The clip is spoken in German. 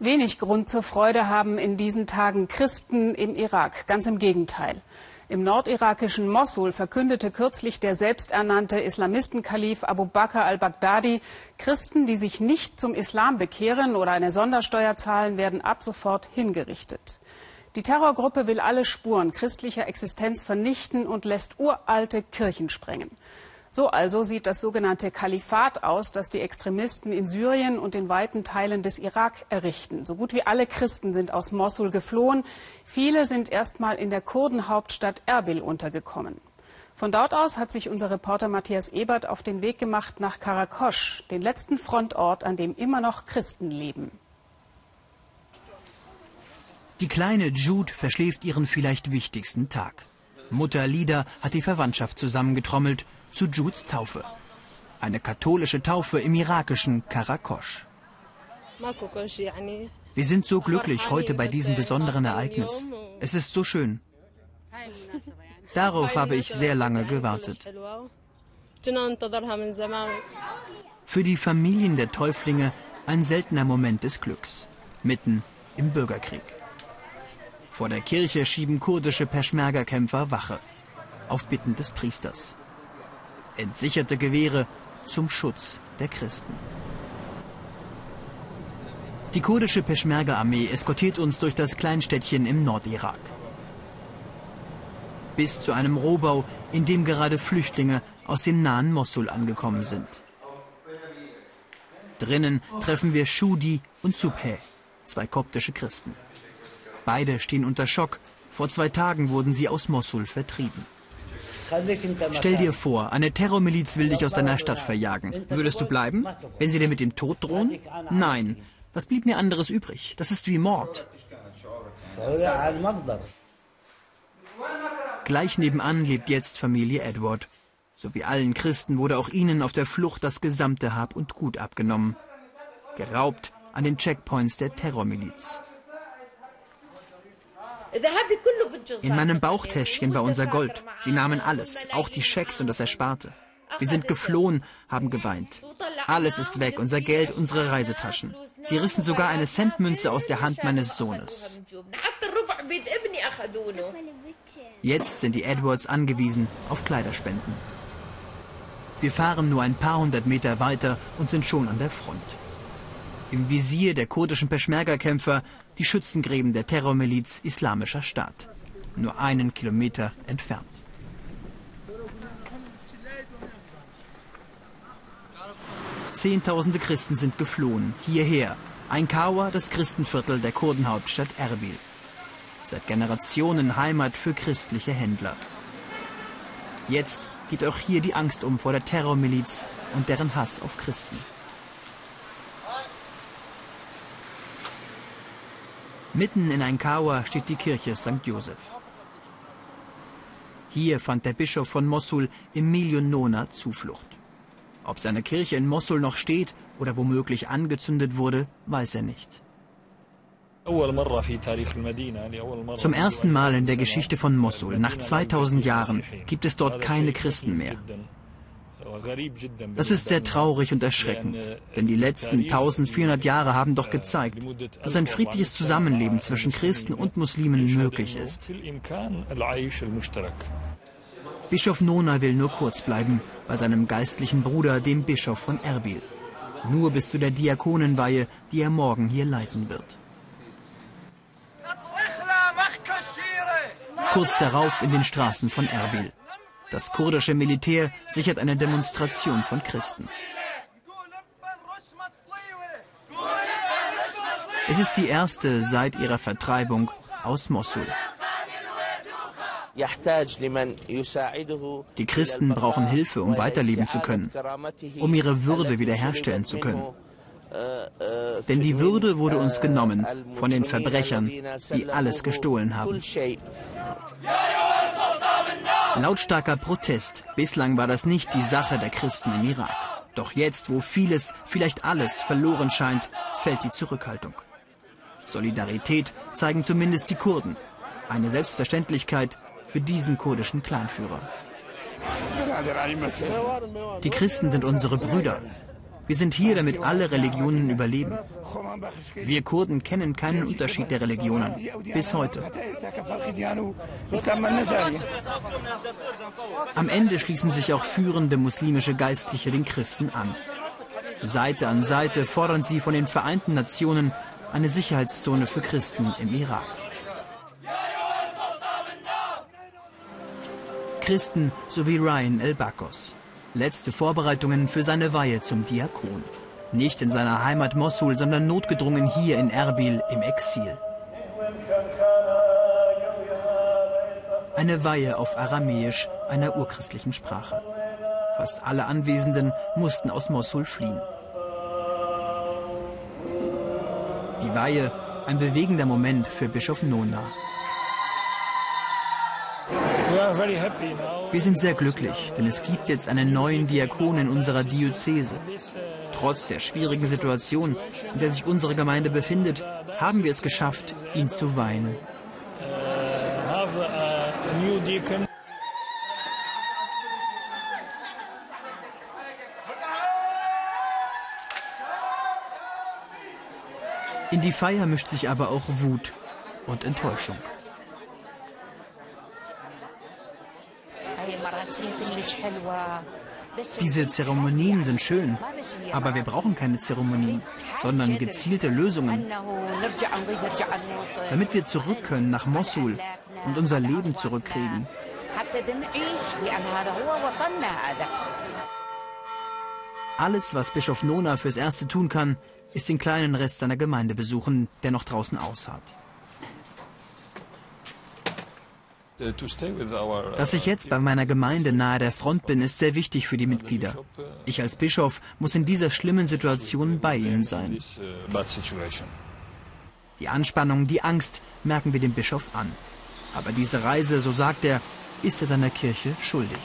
Wenig Grund zur Freude haben in diesen Tagen Christen im Irak. Ganz im Gegenteil. Im nordirakischen Mossul verkündete kürzlich der selbsternannte Islamistenkalif Abu Bakr al-Baghdadi, Christen, die sich nicht zum Islam bekehren oder eine Sondersteuer zahlen, werden ab sofort hingerichtet. Die Terrorgruppe will alle Spuren christlicher Existenz vernichten und lässt uralte Kirchen sprengen. So also sieht das sogenannte Kalifat aus, das die Extremisten in Syrien und in weiten Teilen des Irak errichten. So gut wie alle Christen sind aus Mosul geflohen. Viele sind erst mal in der Kurdenhauptstadt Erbil untergekommen. Von dort aus hat sich unser Reporter Matthias Ebert auf den Weg gemacht nach Karakosch, den letzten Frontort, an dem immer noch Christen leben. Die kleine Jude verschläft ihren vielleicht wichtigsten Tag. Mutter Lida hat die Verwandtschaft zusammengetrommelt zu Judes Taufe. Eine katholische Taufe im irakischen Karakosch. Wir sind so glücklich heute bei diesem besonderen Ereignis. Es ist so schön. Darauf habe ich sehr lange gewartet. Für die Familien der Täuflinge ein seltener Moment des Glücks, mitten im Bürgerkrieg. Vor der Kirche schieben kurdische Peschmerga-Kämpfer Wache, auf Bitten des Priesters entsicherte Gewehre zum Schutz der Christen. Die kurdische Peschmerga-Armee eskortiert uns durch das Kleinstädtchen im Nordirak. Bis zu einem Rohbau, in dem gerade Flüchtlinge aus dem nahen Mossul angekommen sind. Drinnen treffen wir Shudi und Subhe, zwei koptische Christen. Beide stehen unter Schock. Vor zwei Tagen wurden sie aus Mossul vertrieben. Stell dir vor, eine Terrormiliz will dich aus deiner Stadt verjagen. Würdest du bleiben, wenn sie dir mit dem Tod drohen? Nein. Was blieb mir anderes übrig? Das ist wie Mord. Gleich nebenan lebt jetzt Familie Edward. So wie allen Christen wurde auch ihnen auf der Flucht das gesamte Hab und Gut abgenommen. Geraubt an den Checkpoints der Terrormiliz. In meinem Bauchtäschchen war unser Gold. Sie nahmen alles, auch die Schecks und das Ersparte. Wir sind geflohen, haben geweint. Alles ist weg, unser Geld, unsere Reisetaschen. Sie rissen sogar eine Centmünze aus der Hand meines Sohnes. Jetzt sind die Edwards angewiesen auf Kleiderspenden. Wir fahren nur ein paar hundert Meter weiter und sind schon an der Front. Im Visier der kurdischen Peschmerga-Kämpfer die Schützengräben der Terrormiliz Islamischer Staat. Nur einen Kilometer entfernt. Zehntausende Christen sind geflohen, hierher. Ein Kawa, das Christenviertel der Kurdenhauptstadt Erbil. Seit Generationen Heimat für christliche Händler. Jetzt geht auch hier die Angst um vor der Terrormiliz und deren Hass auf Christen. Mitten in Ainkawa steht die Kirche St. Joseph. Hier fand der Bischof von Mossul Emilio Nona Zuflucht. Ob seine Kirche in Mossul noch steht oder womöglich angezündet wurde, weiß er nicht. Zum ersten Mal in der Geschichte von Mossul, nach 2000 Jahren, gibt es dort keine Christen mehr. Das ist sehr traurig und erschreckend, denn die letzten 1400 Jahre haben doch gezeigt, dass ein friedliches Zusammenleben zwischen Christen und Muslimen möglich ist. Bischof Nona will nur kurz bleiben bei seinem geistlichen Bruder, dem Bischof von Erbil. Nur bis zu der Diakonenweihe, die er morgen hier leiten wird. Kurz darauf in den Straßen von Erbil. Das kurdische Militär sichert eine Demonstration von Christen. Es ist die erste seit ihrer Vertreibung aus Mosul. Die Christen brauchen Hilfe, um weiterleben zu können, um ihre Würde wiederherstellen zu können. Denn die Würde wurde uns genommen von den Verbrechern, die alles gestohlen haben. Lautstarker Protest. Bislang war das nicht die Sache der Christen im Irak. Doch jetzt, wo vieles, vielleicht alles verloren scheint, fällt die Zurückhaltung. Solidarität zeigen zumindest die Kurden. Eine Selbstverständlichkeit für diesen kurdischen Clanführer. Die Christen sind unsere Brüder. Wir sind hier, damit alle Religionen überleben. Wir Kurden kennen keinen Unterschied der Religionen. Bis heute. Am Ende schließen sich auch führende muslimische Geistliche den Christen an. Seite an Seite fordern sie von den Vereinten Nationen eine Sicherheitszone für Christen im Irak. Christen sowie Ryan El-Bakos. Letzte Vorbereitungen für seine Weihe zum Diakon. Nicht in seiner Heimat Mossul, sondern notgedrungen hier in Erbil im Exil. Eine Weihe auf Aramäisch, einer urchristlichen Sprache. Fast alle Anwesenden mussten aus Mossul fliehen. Die Weihe, ein bewegender Moment für Bischof Nona. Wir sind sehr glücklich, denn es gibt jetzt einen neuen Diakon in unserer Diözese. Trotz der schwierigen Situation, in der sich unsere Gemeinde befindet, haben wir es geschafft, ihn zu weihen. In die Feier mischt sich aber auch Wut und Enttäuschung. Diese Zeremonien sind schön, aber wir brauchen keine Zeremonien, sondern gezielte Lösungen, damit wir zurück können nach Mosul und unser Leben zurückkriegen. Alles, was Bischof Nona fürs Erste tun kann, ist den kleinen Rest seiner Gemeinde besuchen, der noch draußen ausharrt. Dass ich jetzt bei meiner Gemeinde nahe der Front bin, ist sehr wichtig für die Mitglieder. Ich als Bischof muss in dieser schlimmen Situation bei ihnen sein. Die Anspannung, die Angst merken wir dem Bischof an. Aber diese Reise, so sagt er, ist er seiner Kirche schuldig.